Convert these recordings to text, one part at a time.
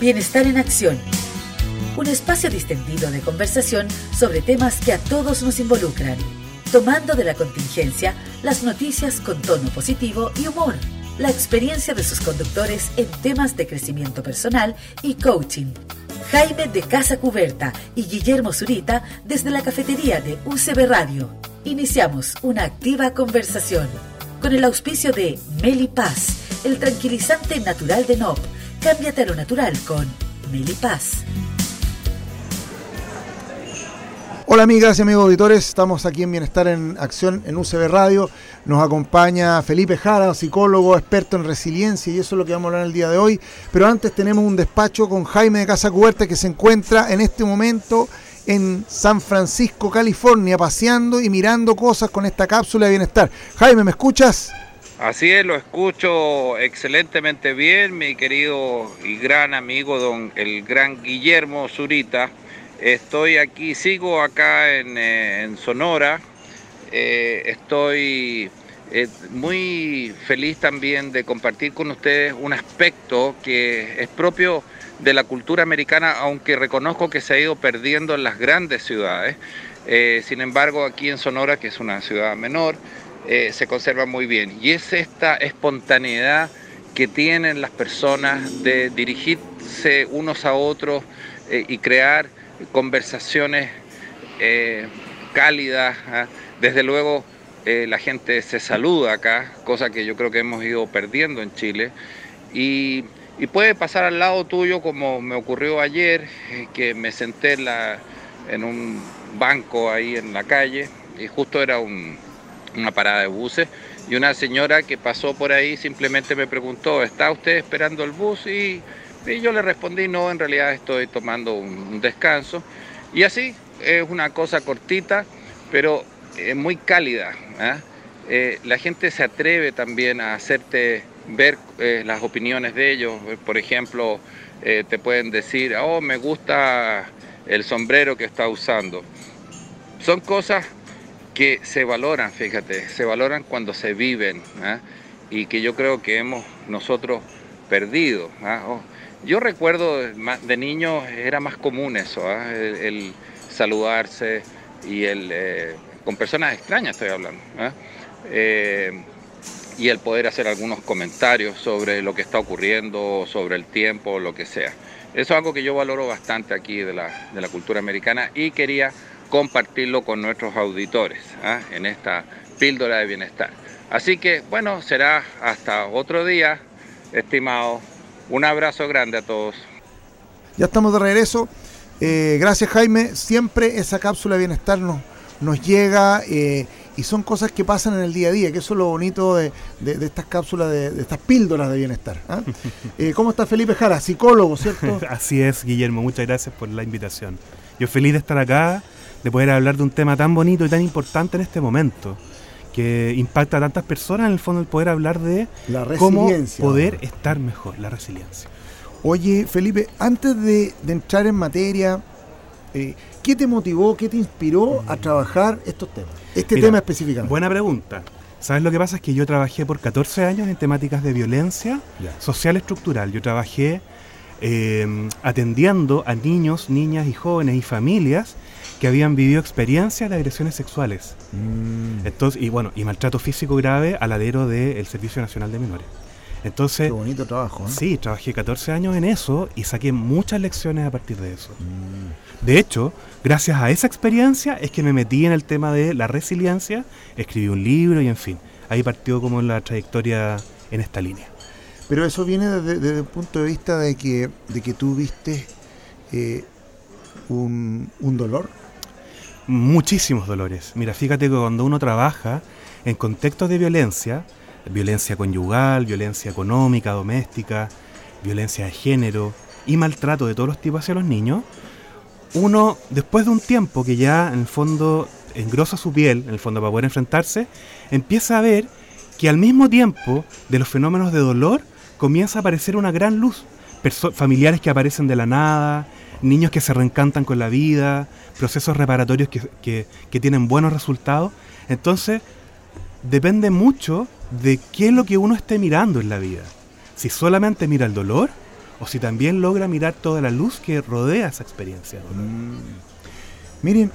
Bienestar en Acción. Un espacio distendido de conversación sobre temas que a todos nos involucran, tomando de la contingencia las noticias con tono positivo y humor. La experiencia de sus conductores en temas de crecimiento personal y coaching. Jaime de Casa Cuberta y Guillermo Zurita desde la cafetería de UCB Radio. Iniciamos una activa conversación con el auspicio de Meli Paz, el tranquilizante natural de NOP. Cámbiate a lo natural con Meli Paz. Hola amigas y amigos auditores, estamos aquí en Bienestar en Acción en UCB Radio. Nos acompaña Felipe Jara, psicólogo, experto en resiliencia y eso es lo que vamos a hablar el día de hoy. Pero antes tenemos un despacho con Jaime de Casa Cuberta que se encuentra en este momento en San Francisco, California, paseando y mirando cosas con esta cápsula de bienestar. Jaime, ¿me escuchas? Así es, lo escucho excelentemente bien, mi querido y gran amigo, don el gran Guillermo Zurita. Estoy aquí, sigo acá en, eh, Sonora. Eh, estoy eh, muy feliz también de compartir con ustedes un aspecto que es propio de la cultura americana, aunque reconozco que se ha ido perdiendo en las grandes ciudades. Sin embargo, aquí en Sonora, que es una ciudad menor, eh, se conserva muy bien. Y es esta espontaneidad que tienen las personas de dirigirse unos a otros eh, y crear conversaciones cálidas. ¿ah? Desde luego, la gente se saluda acá, cosa que yo creo que hemos ido perdiendo en Chile. Y puede pasar al lado tuyo como me ocurrió ayer, eh, que me senté en, un banco ahí en la calle y justo era una parada de buses y una señora que pasó por ahí simplemente me preguntó, ¿está usted esperando el bus? Y, yo le respondí, no, en realidad estoy tomando un, descanso. Y así es una cosa cortita, pero es muy cálida. ¿ah? Eh, la gente se atreve también a hacerte ver eh, las opiniones de ellos. Por ejemplo, eh, te pueden decir, oh, me gusta el sombrero que está usando. Son cosas que se valoran, fíjate, se valoran cuando se viven ¿ah? y que yo creo que hemos nosotros perdido. ¿ah? Oh, yo recuerdo de niño era más común eso, ¿ah? el, saludarse y el eh, con personas extrañas estoy hablando y el poder hacer algunos comentarios sobre lo que está ocurriendo, sobre el tiempo, lo que sea. Eso es algo que yo valoro bastante aquí de la, de la cultura americana y quería compartirlo con nuestros auditores ¿ah? en esta píldora de bienestar. Así que bueno, será hasta otro día, estimado. Un abrazo grande a todos. Ya estamos de regreso. Eh, gracias Jaime. Siempre esa cápsula de bienestar nos, nos llega. Eh, y son cosas que pasan en el día a día, que eso es lo bonito de, estas cápsulas, de, estas píldoras de bienestar. ¿ah? Eh, ¿Cómo está Felipe Jara? Psicólogo, ¿cierto? Así es, Guillermo, muchas gracias por la invitación. Yo feliz de estar acá, de poder hablar de un tema tan bonito y tan importante en este momento, que impacta a tantas personas, en el fondo el poder hablar de cómo poder estar mejor, la resiliencia. Oye, Felipe, antes de, entrar en materia, eh, ¿qué te motivó, qué te inspiró a trabajar estos temas? Este tema específicamente. Buena pregunta. ¿Sabes lo que pasa? Es que yo trabajé por 14 años en temáticas de violencia social estructural. Yo trabajé em, atendiendo a niños, niñas y jóvenes y familias que habían vivido experiencias de agresiones sexuales. Mm. Entonces, y bueno, y maltrato físico grave al ladero del Servicio Nacional de Menores. Entonces, Qué bonito trabajo. ¿eh? Sí, trabajé 14 años en eso y saqué muchas lecciones a partir de eso. Mm. De hecho, gracias a esa experiencia es que me metí en el tema de la resiliencia, escribí un libro y en fin, ahí partió como la trayectoria en esta línea. Pero eso viene desde, el punto de vista de que, de que tú viste eh, un, un dolor. Muchísimos dolores. Mira, fíjate que cuando uno trabaja en contextos de violencia, violencia conyugal, violencia económica, doméstica, violencia de género y maltrato de todos los tipos hacia los niños, uno, después de un tiempo que ya en el fondo engrosa su piel, en el fondo para poder enfrentarse, empieza a ver que al mismo tiempo de los fenómenos de dolor comienza a aparecer una gran luz. familiares que aparecen de la nada, niños que se reencantan con la vida, procesos reparatorios que, que tienen buenos resultados. Entonces, depende mucho de qué es lo que uno esté mirando en la vida. Si solamente mira el dolor o si también logra mirar toda la luz que rodea esa experiencia. Mm. Miren,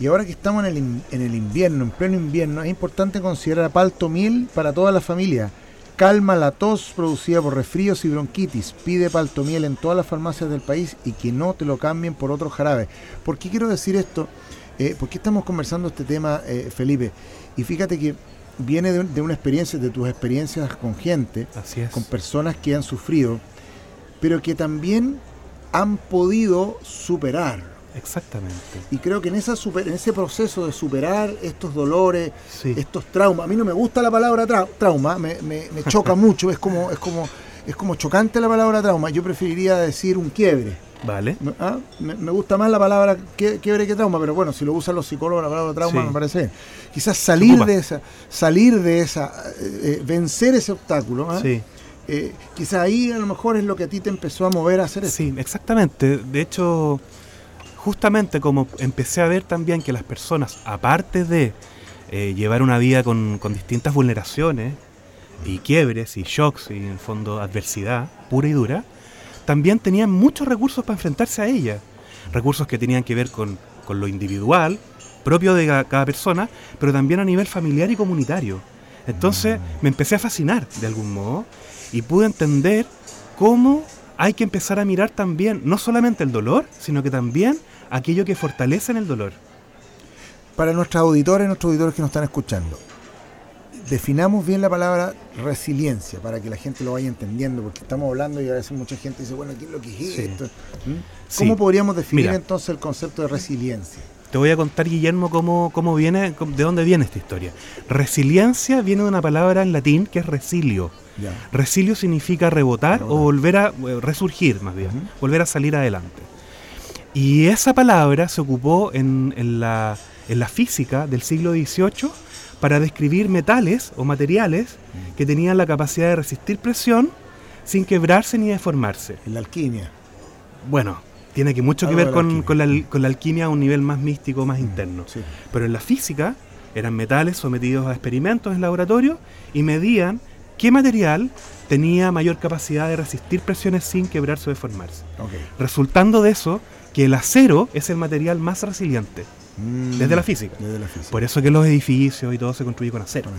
y ahora que estamos en el, en el invierno, en pleno invierno, es importante considerar a Mil para toda la familia. Calma la tos producida por resfríos y bronquitis. Pide paltomiel en todas las farmacias del país y que no te lo cambien por otro jarabe. ¿Por qué quiero decir esto? Eh, ¿Por qué estamos conversando este tema, eh, Felipe? Y fíjate que viene de, una experiencia, de tus experiencias con gente, con personas que han sufrido, pero que también han podido superar Exactamente. Y creo que en, esa en ese proceso de superar estos dolores, estos traumas, a mí no me gusta la palabra trauma, me, choca mucho, es como, es, como, es como chocante la palabra trauma, yo preferiría decir un quiebre. Vale. ¿Ah? Me, gusta más la palabra quiebre que trauma, pero bueno, si lo usan los psicólogos, la palabra trauma me parece bien. Quizás salir de esa, salir de esa, eh, eh, vencer ese obstáculo. ¿ah? Sí. Eh, quizás ahí a lo mejor es lo que a ti te empezó a mover a hacer eso. Sí, exactamente. De hecho, justamente como empecé a ver también que las personas, aparte de eh, llevar una vida con, distintas vulneraciones y quiebres y shocks y en el fondo adversidad pura y dura, también tenían muchos recursos para enfrentarse a ella. Recursos que tenían que ver con, con lo individual, propio de cada persona, pero también a nivel familiar y comunitario. Entonces me empecé a fascinar de algún modo y pude entender cómo hay que empezar a mirar también no solamente el dolor, sino que también aquello que fortalece en el dolor. Para nuestros auditores, nuestros auditores que nos están escuchando, definamos bien la palabra resiliencia para que la gente lo vaya entendiendo, porque estamos hablando y a veces mucha gente dice, bueno, ¿qué es lo que es esto? ¿Mm? ¿Cómo podríamos definir entonces el concepto de resiliencia? Te voy a contar, Guillermo, cómo, cómo viene, de dónde viene esta historia. Resiliencia viene de una palabra en latín que es resilio. Resilio significa rebotar, o volver a eh, resurgir, más bien, volver a salir adelante. Y esa palabra se ocupó en, la, física del siglo XVIII para describir metales o materiales que tenían la capacidad de resistir presión sin quebrarse ni deformarse. En la alquimia. Bueno, tiene que mucho que ver con, la, alquimia a un nivel más místico, más mm, interno. Pero en la física eran metales sometidos a experimentos en laboratorio y medían qué material tenía mayor capacidad de resistir presiones sin quebrarse o deformarse. Resultando de eso, que el acero es el material más resiliente. Mm, desde, la física. Por eso que los edificios y todo se construye con acero.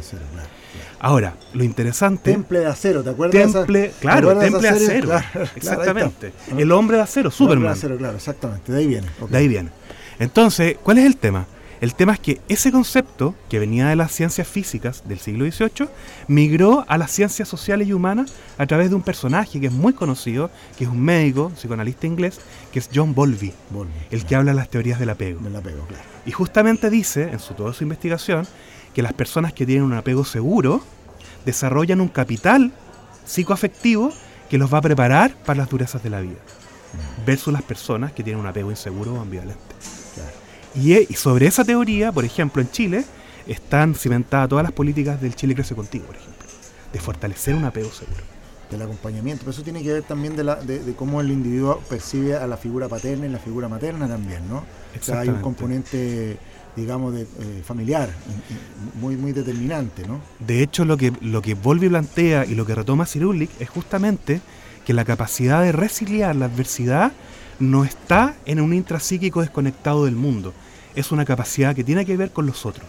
Ahora, lo interesante. Temple de acero, ¿te acuerdas? Temple, claro, temple de acero. exactamente. el hombre de acero, Superman. El hombre de acero, claro, exactamente. De ahí viene. De ahí viene. Entonces, ¿cuál es el tema? El tema es que ese concepto, que venía de las ciencias físicas del siglo XVIII, migró a las ciencias sociales y humanas a través de un personaje que es muy conocido, que es un médico, psicoanalista inglés, que es John Bowlby, el que habla de las teorías del apego. Y justamente dice, en su, toda su investigación, que las personas que tienen un apego seguro desarrollan un capital psicoafectivo que los va a preparar para las durezas de la vida, mm. versus las personas que tienen un apego inseguro o ambivalente. Y, sobre esa teoría, por ejemplo, en Chile, están cimentadas todas las políticas del Chile Crece Contigo, por ejemplo, de fortalecer un apego seguro. Del acompañamiento, pero eso tiene que ver también de, la, de, cómo el individuo percibe a la figura paterna y la figura materna también, ¿no? O sea, hay un componente digamos, de, eh, familiar, muy, muy determinante, ¿no? De hecho, lo que, lo que Volvi plantea y lo que retoma Cirulik es justamente que la capacidad de resiliar la adversidad no está en un intrapsíquico desconectado del mundo, es una capacidad que tiene que ver con los otros.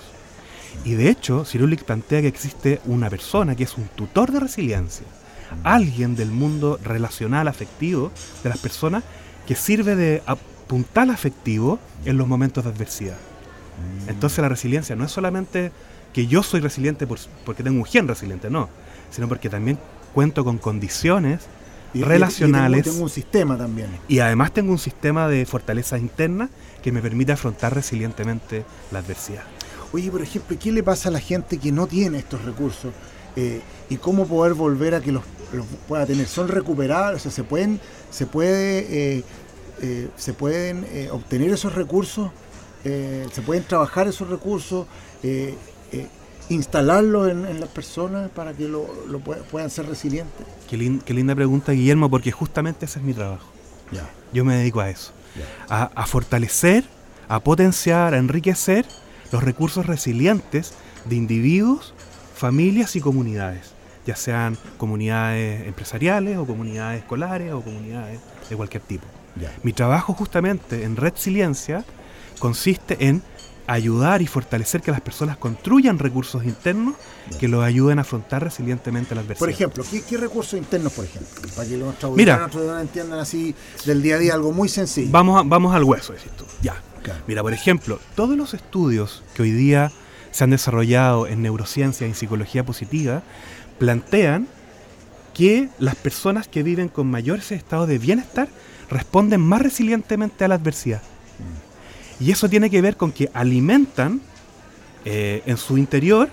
Y de hecho, Cirulik plantea que existe una persona que es un tutor de resiliencia, alguien del mundo relacional afectivo de las personas que sirve de puntal afectivo en los momentos de adversidad. Entonces la resiliencia no es solamente que yo soy resiliente porque tengo un gen resiliente, no, sino porque también cuento con condiciones relacionales. Y tengo, un sistema también. Y además tengo un sistema de fortaleza interna que me permite afrontar resilientemente la adversidad. Oye, por ejemplo, ¿qué le pasa a la gente que no tiene estos recursos? Eh, ¿Y cómo poder volver a que los, pueda tener? ¿Son recuperables? O sea, ¿se pueden, se puede, eh, eh, se pueden obtener esos recursos? ¿Se pueden trabajar esos recursos? Instalarlo en, las personas para que lo, puedan ser resilientes? Qué, linda pregunta, Guillermo, porque justamente ese es mi trabajo. Yo me dedico a eso, a, fortalecer, a potenciar, a enriquecer los recursos resilientes de individuos, familias y comunidades. ya sean comunidades empresariales o comunidades escolares o comunidades de cualquier tipo. Mi trabajo justamente en Resiliencia consiste en ayudar y fortalecer que las personas construyan recursos internos que los ayuden a afrontar resilientemente la adversidad. Por ejemplo, ¿qué, recursos internos, por ejemplo? Para que los Mira, entiendan así del día a día algo muy sencillo. Vamos, vamos al hueso, decís tú. Ya. Mira, por ejemplo, todos los estudios que hoy día se han desarrollado en neurociencia y en psicología positiva plantean que las personas que viven con mayores estados de bienestar responden más resilientemente a la adversidad. Y eso tiene que ver con que alimentan eh, en su interior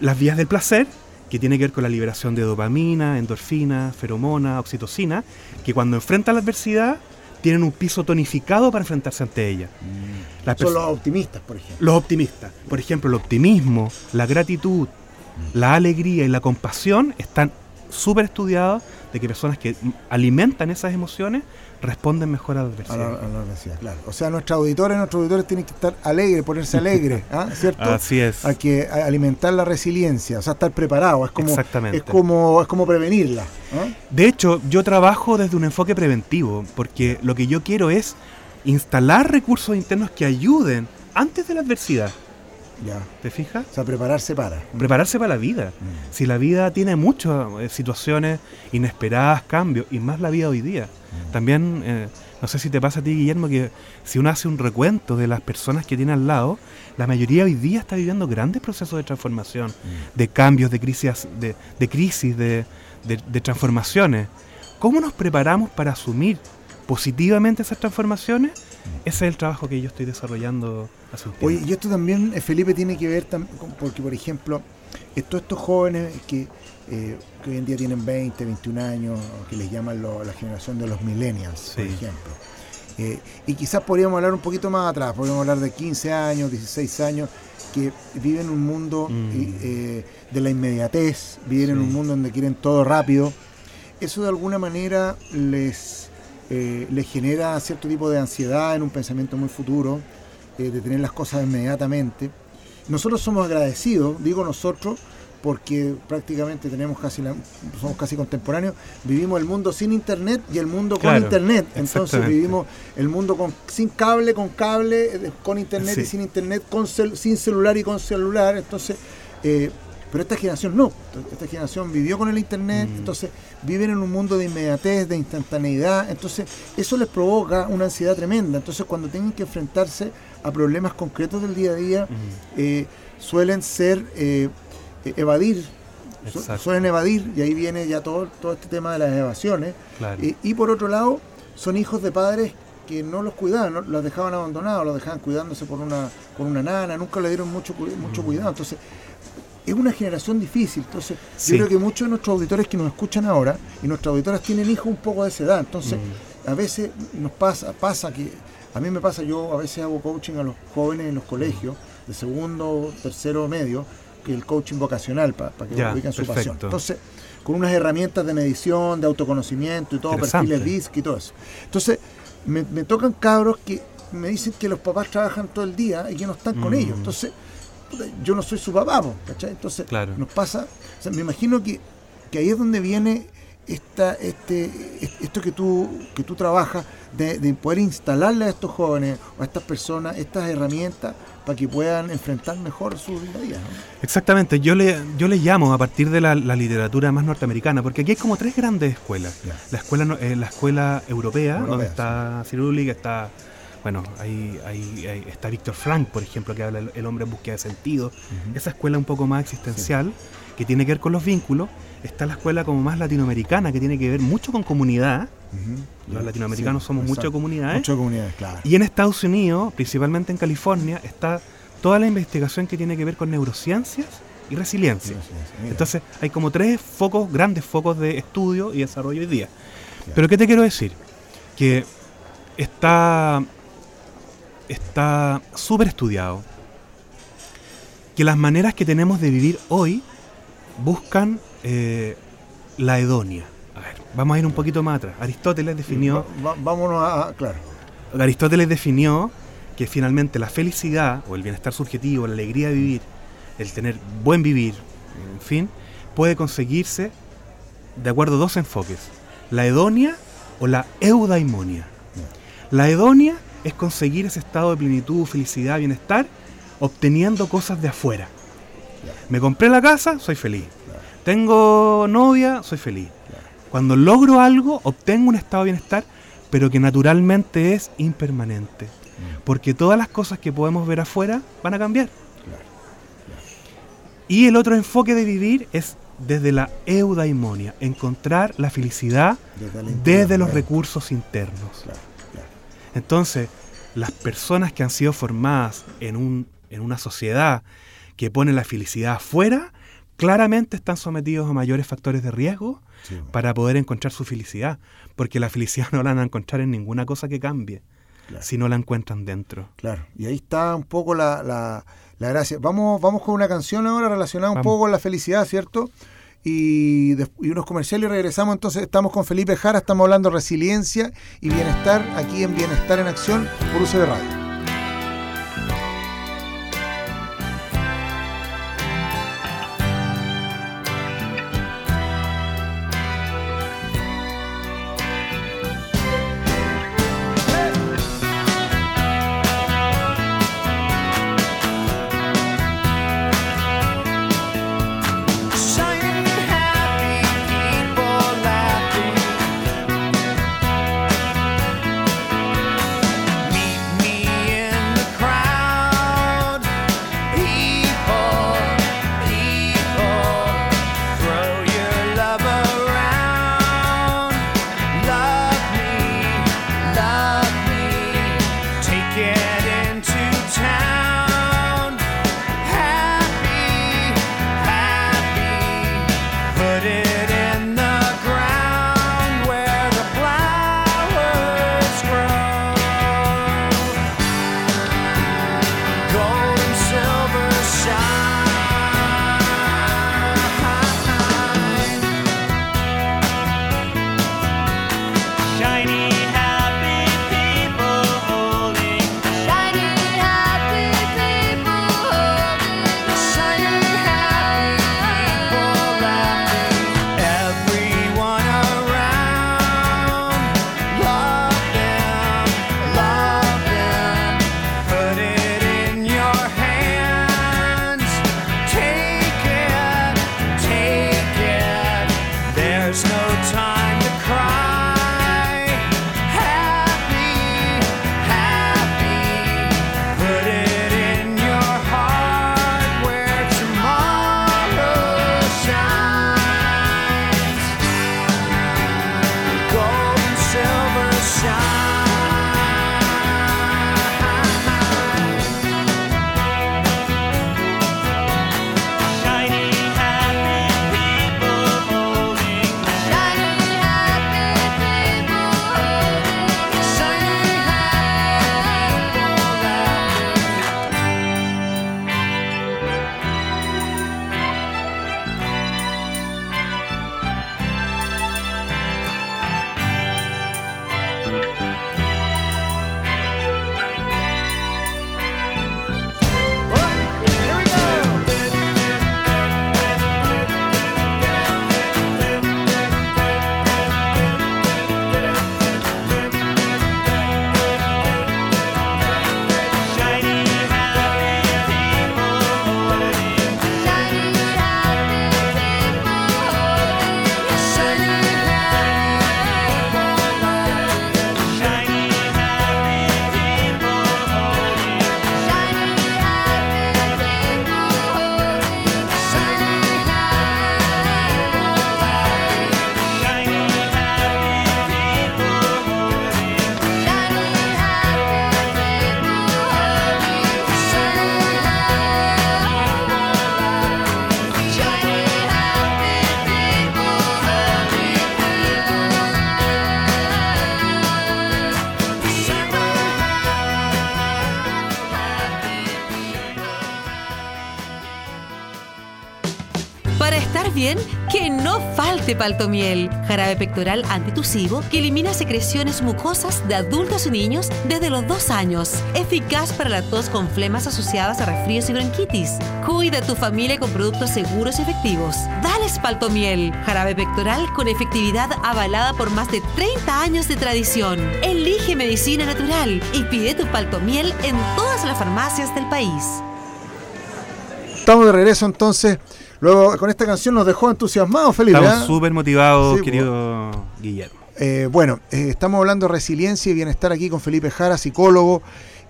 las vías del placer, que tiene que ver con la liberación de dopamina, endorfina, feromona, oxitocina, que cuando enfrentan la adversidad tienen un piso tonificado para enfrentarse ante ella. Mm. Son los optimistas, por ejemplo. Los optimistas. Por ejemplo, el optimismo, la gratitud, la alegría y la compasión están súper estudiados de que personas que alimentan esas emociones responden mejor a la adversidad. A la, adversidad, claro. O sea, nuestros auditores, nuestros auditores tienen que estar alegres, ponerse alegres, ¿ah? ¿cierto? Así es. Hay que alimentar la resiliencia, o sea, estar preparado, es como, Exactamente. Es como, es como prevenirla. ¿ah? De hecho, yo trabajo desde un enfoque preventivo, porque lo que yo quiero es instalar recursos internos que ayuden antes de la adversidad. Ya. ¿Te fijas? O sea, prepararse para. Prepararse para la vida. Mm. Si la vida tiene muchas eh, situaciones inesperadas, cambios, y más la vida hoy día. Mm. También, eh, no sé si te pasa a ti, Guillermo, que si uno hace un recuento de las personas que tiene al lado, la mayoría hoy día está viviendo grandes procesos de transformación, mm. de cambios, de crisis, de, de crisis, de, de transformaciones. ¿Cómo nos preparamos para asumir positivamente esas transformaciones? Ese es el trabajo que yo estoy desarrollando hace un Oye, y esto también, eh, Felipe, tiene que ver con, porque, por ejemplo, todos estos jóvenes que, eh, que, hoy en día tienen 20, 21 años, que les llaman la generación de los millennials, por ejemplo. Eh, y quizás podríamos hablar un poquito más atrás, podríamos hablar de 15 años, 16 años, que viven un mundo mm. de la inmediatez, viven en un mundo donde quieren todo rápido. Eso de alguna manera les eh, le genera cierto tipo de ansiedad en un pensamiento muy futuro, eh, de tener las cosas inmediatamente. Nosotros somos agradecidos, digo nosotros, porque prácticamente tenemos casi somos casi contemporáneos, vivimos el mundo sin internet y el mundo con internet. Entonces vivimos el mundo con, sin cable, con cable, eh, con internet y sin internet, con sin celular y con celular. Entonces pero esta generación no. Esta generación vivió con el Internet, mm. entonces viven en un mundo de inmediatez, de instantaneidad. Entonces eso les provoca una ansiedad tremenda. Entonces cuando tienen que enfrentarse a problemas concretos del día a día, eh, suelen ser eh, evadir. suelen evadir y ahí viene ya todo, todo este tema de las evasiones. Eh, y por otro lado, son hijos de padres que no los cuidaban, los dejaban abandonados, los dejaban cuidándose por una, por una nana, nunca le dieron mucho, mucho mm. cuidado. Entonces, es una generación difícil. Entonces, yo creo que muchos de nuestros auditores que nos escuchan ahora, y nuestras auditoras tienen hijos un poco de esa edad. Entonces, mm. a veces nos pasa, pasa que, a mí me pasa, yo a veces hago coaching a los jóvenes en los colegios, de segundo, tercero, medio, que el coaching vocacional, para que ubiquen su pasión. Entonces, con unas herramientas de medición, de autoconocimiento y todo, perfiles DISC y todo eso. Entonces, me, tocan cabros que me dicen que los papás trabajan todo el día y que no están con mm. ellos. Entonces, yo no soy su papá, ¿cachai? Entonces nos pasa, me imagino que, ahí es donde viene esta, este, esto que tú, que tú trabajas, de, poder instalarle a estos jóvenes o a estas personas estas herramientas para que puedan enfrentar mejor su día a día. Exactamente, yo le, yo le llamo a partir de la, literatura más norteamericana, porque aquí hay como tres grandes escuelas. La escuela eh, la escuela europea, donde está Cirulig, está bueno, ahí, ahí, está Víctor Frank, por ejemplo, que habla el, hombre en búsqueda de sentido. Esa escuela un poco más existencial, que tiene que ver con los vínculos. Está la escuela como más latinoamericana, que tiene que ver mucho con comunidad. Los latinoamericanos somos mucho comunidades. Mucho comunidades, claro. Y en Estados Unidos, principalmente en California, está toda la investigación que tiene que ver con neurociencias y resiliencia. Entonces, hay como tres focos, grandes focos de estudio y desarrollo hoy día. Pero ¿qué te quiero decir? Que está está súper estudiado que las maneras que tenemos de vivir hoy buscan eh, la hedonia. A ver, vamos a ir un poquito más atrás. Aristóteles definió... vámonos a... Claro. Aristóteles definió que finalmente la felicidad o el bienestar subjetivo, la alegría de vivir, el tener buen vivir, en fin, puede conseguirse de acuerdo a dos enfoques, la hedonia o la eudaimonia. La hedonia es conseguir ese estado de plenitud, felicidad, bienestar, obteniendo cosas de afuera. Me compré la casa, soy feliz. Tengo novia, soy feliz. Cuando logro algo, obtengo un estado de bienestar, pero que naturalmente es impermanente. Porque todas las cosas que podemos ver afuera van a cambiar. Y el otro enfoque de vivir es desde la eudaimonia, encontrar la felicidad desde, los recursos internos. Entonces, las personas que han sido formadas en, un, en una sociedad que pone la felicidad afuera, claramente están sometidos a mayores factores de riesgo para poder encontrar su felicidad, porque la felicidad no la van a encontrar en ninguna cosa que cambie, si no la encuentran dentro. Claro, y ahí está un poco la, la, gracia. Vamos, vamos con una canción ahora relacionada un poco con la felicidad, ¿cierto? Y, y, unos comerciales y regresamos. Entonces estamos con Felipe Jara, estamos hablando de resiliencia y bienestar aquí en Bienestar en Acción por UCB Radio. Bien, que no falte paltomiel, jarabe pectoral antitusivo que elimina secreciones mucosas de adultos y niños desde los dos años. Eficaz para la tos con flemas asociadas a resfríos y bronquitis. Cuida a tu familia con productos seguros y efectivos. Dale paltomiel, jarabe pectoral con efectividad avalada por más de 30 años de tradición. Elige medicina natural y pide tu paltomiel en todas las farmacias del país. Estamos de regreso entonces. Luego con esta canción nos dejó entusiasmados, Felipe. Estamos ¿ah? súper motivados, Sí, querido Guillermo. Eh, bueno, eh, estamos hablando de resiliencia y bienestar aquí con Felipe Jara, psicólogo.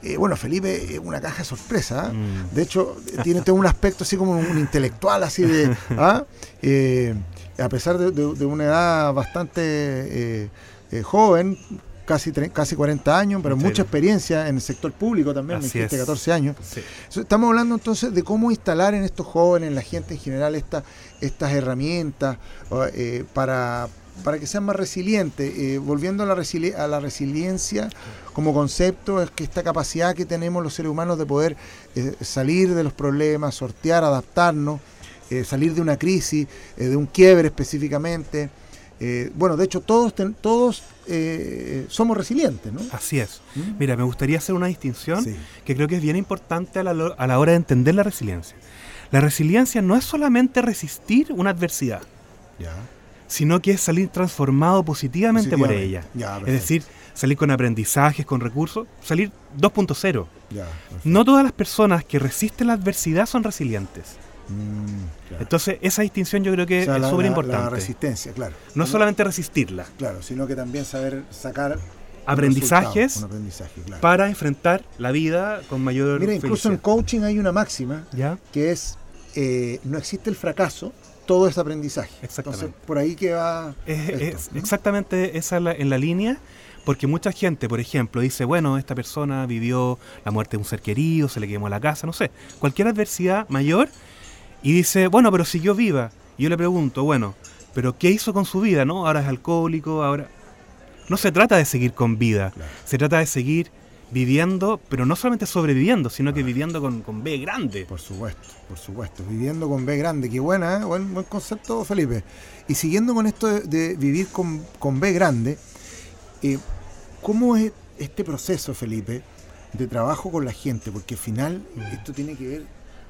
Eh, bueno, Felipe es una caja de sorpresa. Mm. De hecho, eh, tiene todo un aspecto así como un intelectual, así de. ¿ah? Eh, a pesar de, de- de una edad bastante eh, eh, joven, casi, casi 40 años, pero mucha experiencia en el sector público también, me Así dijiste es. 14 años. Sí. Estamos hablando entonces de cómo instalar en estos jóvenes, en la gente en general, esta- estas herramientas eh, para, para que sean más resilientes. Eh, volviendo a la, resili- a la resiliencia como concepto, es que esta capacidad que tenemos los seres humanos de poder eh, salir de los problemas, sortear, adaptarnos, salir de una crisis, de un quiebre específicamente. Eh, bueno, de hecho, todos, ten- todos eh, somos resilientes, ¿no? Así es. ¿Mm? Mira, me gustaría hacer una distinción Sí. que creo que es bien importante a la, a la hora de entender la resiliencia. La resiliencia no es solamente resistir una adversidad, Ya. sino que es salir transformado positivamente, por ella. Ya, es decir, salir con aprendizajes, con recursos, salir 2.0. Ya, perfecto. No todas las personas que resisten la adversidad son resilientes. Mm, claro. Entonces, esa distinción yo creo que O sea, es súper la- La importante. resistencia, claro. No solamente resistirla, Claro, sino que también saber sacar aprendizajes un aprendizaje, claro. para enfrentar la vida con mayor Mira, incluso en coaching hay una máxima ¿Ya? que es eh, no existe el fracaso, todo es aprendizaje. Exactamente. Entonces, por ahí que va Es, esto, es ¿no? exactamente esa la- en la línea, porque mucha gente, por ejemplo, dice, bueno, esta persona vivió la muerte de un ser querido, se le quemó la casa, no sé, cualquier adversidad mayor, y dice, bueno, pero siguió viva. Y yo le pregunto, bueno, pero ¿qué hizo con su vida? ¿No? Ahora es alcohólico, ahora... No se trata de seguir con vida, Claro. se trata de seguir viviendo, pero no solamente sobreviviendo, sino que viviendo con, con B grande. Por supuesto, por supuesto. Viviendo con B grande, qué buena, ¿eh? buen, buen concepto, Felipe. Y siguiendo con esto de, de vivir con, con B grande, eh, ¿cómo es este proceso, Felipe, de trabajo con la gente? Porque al final esto tiene que ver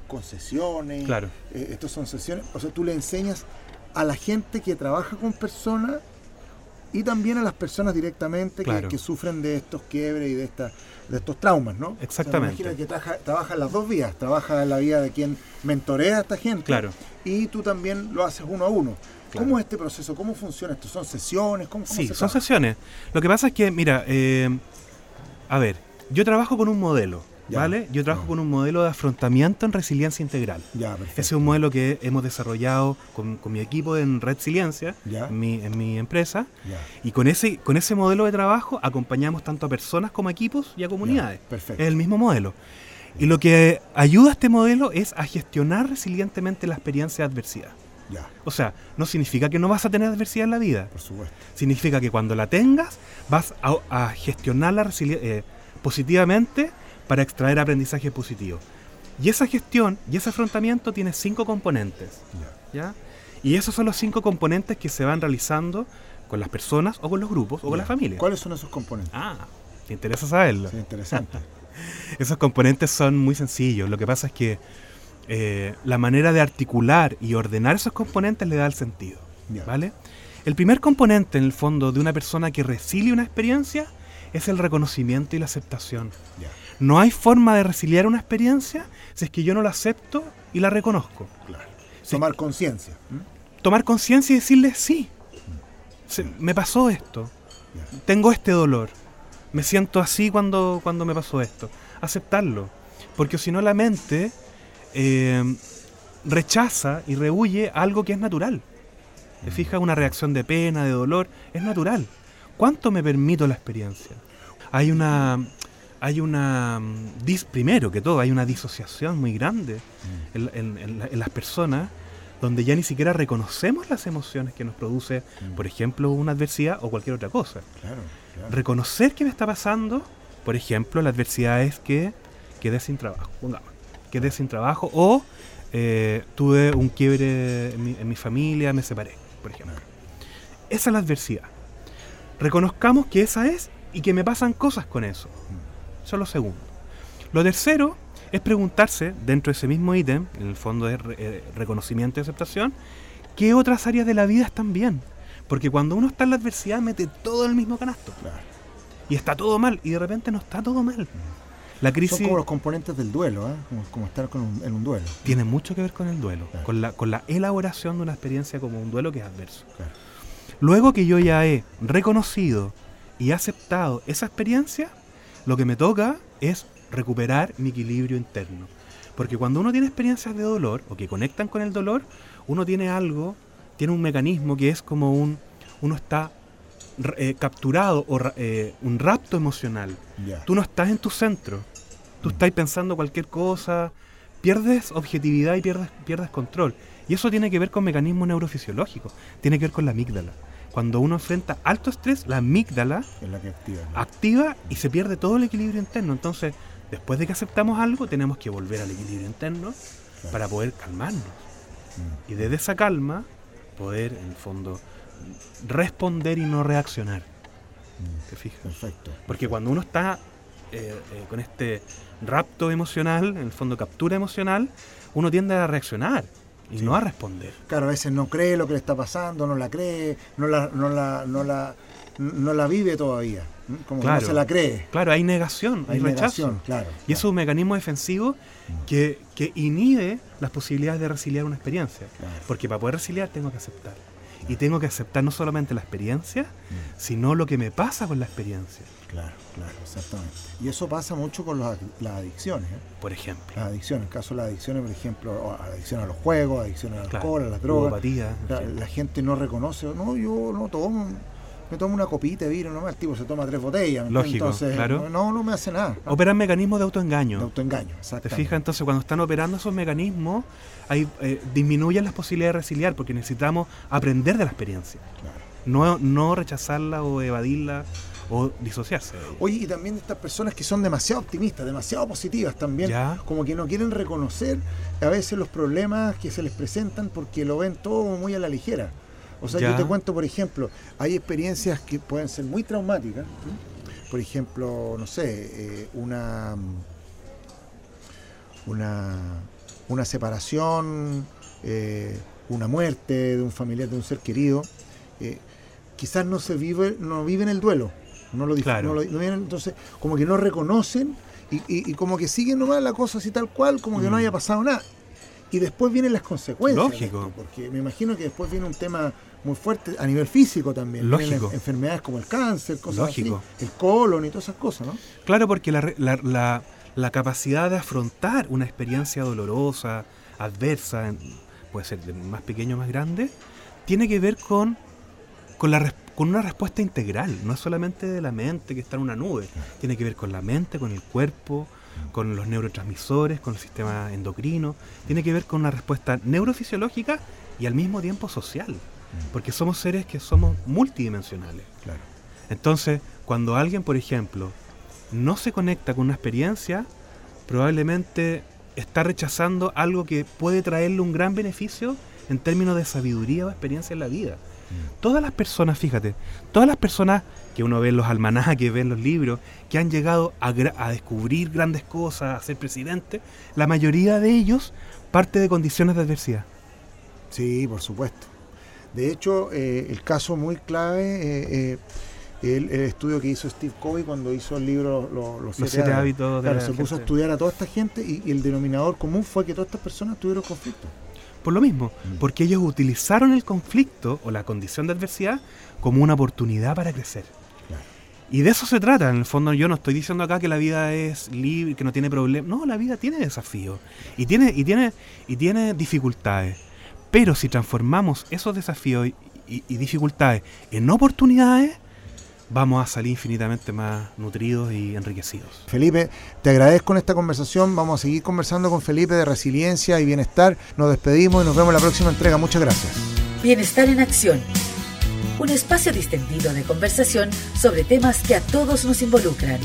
con sesiones, Claro. eh, estos son sesiones, o sea, tú le enseñas a la gente que trabaja con personas y también a las personas directamente que- Claro. que, sufren de estos quiebres y de, de estos traumas, ¿no? O sea, me Exactamente. imagino que trabaja, trabaja en las dos vías, trabaja en la vida de quien mentorea a esta gente Claro. y tú también lo haces uno a uno. Claro. ¿Cómo es este proceso? ¿Cómo funciona esto? ¿Son sesiones? ¿Cómo, cómo Sí, se son trabaja? sesiones. Lo que pasa es que, mira, eh, a ver, yo trabajo con un modelo, Ya. ¿vale? Yo trabajo Ya. con un modelo de afrontamiento en resiliencia integral. Ya. Ese es un modelo que hemos desarrollado con, con mi equipo en Resiliencia, en mi, en mi empresa. Y con ese, con ese modelo de trabajo acompañamos tanto a personas como a equipos y a comunidades. perfecto. Es el mismo modelo. Y lo que ayuda a este modelo es a gestionar resilientemente la experiencia de adversidad. Ya, O sea, no significa que no vas a tener adversidad en la vida. por supuesto. Significa que cuando la tengas vas a, a gestionarla eh, positivamente para extraer aprendizaje positivo. Y esa gestión y ese afrontamiento tiene cinco componentes. Ya. ¿ya? Y esos son los cinco componentes que se van realizando con las personas o con los grupos o con Ya. la familia. ¿Cuáles son esos componentes? Ah, te interesa saberlo. Sí, interesante. Esos componentes son muy sencillos. Lo que pasa es que eh, la manera de articular y ordenar esos componentes le da el sentido. ¿Vale? El primer componente, en el fondo, de una persona que resilie una experiencia es el reconocimiento y la aceptación. No hay forma de resiliar una experiencia si es que yo no la acepto y la reconozco. claro. Tomar conciencia. Tomar conciencia y decirle, sí, se- me pasó esto, tengo este dolor, me siento así cuando, cuando me pasó esto. Aceptarlo. Porque si no la mente eh, rechaza y rehuye algo que es natural. ¿Te fijas? Una reacción de pena, de dolor, es natural. ¿Cuánto me permito la experiencia? Hay una... Hay una... mm, dis- primero que todo, hay una disociación muy grande en, en- en la- en las personas donde ya ni siquiera reconocemos las emociones que nos produce, por ejemplo, una adversidad o cualquier otra cosa. Claro, claro. Reconocer qué me está pasando, por ejemplo, la adversidad es que quedé sin trabajo, pongamos, quedé sin trabajo o eh, tuve un quiebre en mi, en mi familia, me separé, por ejemplo. Esa es la adversidad. Reconozcamos que esa es y que me pasan cosas con eso. Eso es lo segundo. Lo tercero es preguntarse, dentro de ese mismo ítem, en el fondo de re- eh, reconocimiento y aceptación, qué otras áreas de la vida están bien. Porque cuando uno está en la adversidad mete todo en el mismo canasto. Claro. Y está todo mal. Y de repente no está todo mal. La crisis Son como los componentes del duelo, ¿eh? como, como estar con un- en un duelo. tiene mucho que ver con el duelo. Claro. Con, la, con la elaboración de una experiencia como un duelo que es adverso. Claro. Luego que yo ya he reconocido y aceptado esa experiencia, lo que me toca es recuperar mi equilibrio interno. Porque cuando uno tiene experiencias de dolor o que conectan con el dolor, uno tiene algo, tiene un mecanismo que es como un, uno está eh, capturado o eh, un rapto emocional. Ya. Tú no estás en tu centro, tú estás pensando cualquier cosa, pierdes objetividad y pierdes, pierdes control. Y eso tiene que ver con mecanismos neurofisiológicos, tiene que ver con la amígdala. Cuando uno enfrenta alto estrés, la amígdala Es la que activa. ¿no? activa y se pierde todo el equilibrio interno. Entonces, después de que aceptamos algo, tenemos que volver al equilibrio interno Claro. para poder calmarnos. Mm. Y desde esa calma, poder, en el fondo, responder y no reaccionar. Mm. ¿Te fijas? Perfecto. Porque cuando uno está eh, eh, con este rapto emocional, en el fondo captura emocional, uno tiende a reaccionar y no a responder. Claro, a veces no cree lo que le está pasando, no la cree, no la, no la, no la, no la vive todavía. Como que Claro. no se la cree. Claro, hay negación, hay, Hay rechazo. claro. Y eso es un mecanismo defensivo que, que inhibe las posibilidades de resiliar una experiencia. Claro. Porque para poder resiliar tengo que aceptar. Y tengo que aceptar no solamente la experiencia, sino lo que me pasa con la experiencia. Claro, claro, exactamente. Y eso pasa mucho con las, las adicciones. ¿eh? Por ejemplo. Las adicciones, en el caso de las adicciones, por ejemplo, adicción a los juegos, adicción al Claro. alcohol, a las drogas. Ludopatía, en La, la gente no reconoce, no, yo no tomo, me tomo una copita de vino nomás, el tipo se toma tres botellas. ¿me Lógico, Entonces, claro. no, no me hace nada. Operan mecanismos de autoengaño. De autoengaño, ¿Te exactamente. fijas? Entonces, cuando están operando esos mecanismos, ahí eh, disminuyen las posibilidades de resiliar porque necesitamos aprender de la experiencia, Claro. no, no rechazarla o evadirla o disociarse. Oye, y también estas personas que son demasiado optimistas, demasiado positivas también, Ya. como que no quieren reconocer a veces los problemas que se les presentan porque lo ven todo muy a la ligera. O sea, Ya. yo te cuento, por ejemplo, hay experiencias que pueden ser muy traumáticas. ¿sí? Por ejemplo, no sé, eh, una, una, una separación, eh, una muerte de un familiar, de un ser querido. eh, quizás no se vive, no viven el duelo. No lo, Claro. no lo- no viven- entonces, como que no reconocen y, y- y como que siguen nomás la cosa así tal cual, como que no Mm. haya pasado nada. Y después vienen las consecuencias. Lógico. esto, porque me imagino que después viene un tema muy fuerte a nivel físico también. Lógico. en- enfermedades como el cáncer, cosas Lógico. así, el colon y todas esas cosas, ¿no? Claro, porque la, la- la- la capacidad de afrontar una experiencia dolorosa, adversa, puede ser de más pequeño o más grande, tiene que ver con, con, la, con una respuesta integral, no es solamente de la mente que está en una nube, tiene que ver con la mente, con el cuerpo, con los neurotransmisores, con el sistema endocrino, tiene que ver con una respuesta neurofisiológica y al mismo tiempo social, porque somos seres que somos multidimensionales. Claro. Entonces, cuando alguien, por ejemplo, no se conecta con una experiencia, probablemente está rechazando algo que puede traerle un gran beneficio en términos de sabiduría o experiencia en la vida. Todas las personas, fíjate, todas las personas que uno ve en los almanaques, ve en los libros, que han llegado a, a descubrir grandes cosas, a ser presidente, la mayoría de ellos parte de condiciones de adversidad. Sí, por supuesto. De hecho, eh, el caso muy clave, eh, eh, el, el estudio que hizo Steve Covey cuando hizo el libro Lo- Los, Los siete hábitos de Claro, la se puso a estudiar a toda esta gente y, y el denominador común fue que todas estas personas tuvieron conflicto. Por lo mismo, Mm. porque ellos utilizaron el conflicto o la condición de adversidad como una oportunidad para crecer. Claro. Y de eso se trata. En el fondo, yo no estoy diciendo acá que la vida es libre, que no tiene problemas. No, la vida tiene desafíos y tiene, y tiene, y tiene dificultades. Pero si transformamos esos desafíos y, y- y dificultades en oportunidades, vamos a salir infinitamente más nutridos y enriquecidos. Felipe, te agradezco en esta conversación. Vamos a seguir conversando con Felipe de resiliencia y bienestar. Nos despedimos y nos vemos en la próxima entrega. Muchas gracias. Bienestar en Acción. Un espacio distendido de conversación sobre temas que a todos nos involucran,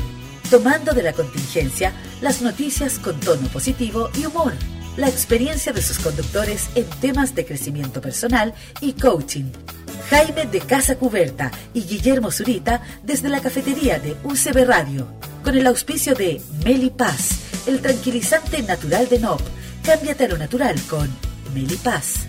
tomando de la contingencia las noticias con tono positivo y humor, la experiencia de sus conductores en temas de crecimiento personal y coaching. Jaime de Casa Cuberta y Guillermo Zurita desde la cafetería de UCB Radio, con el auspicio de Meli Paz, el tranquilizante natural de NOP. Cámbiate a lo natural con Meli Paz.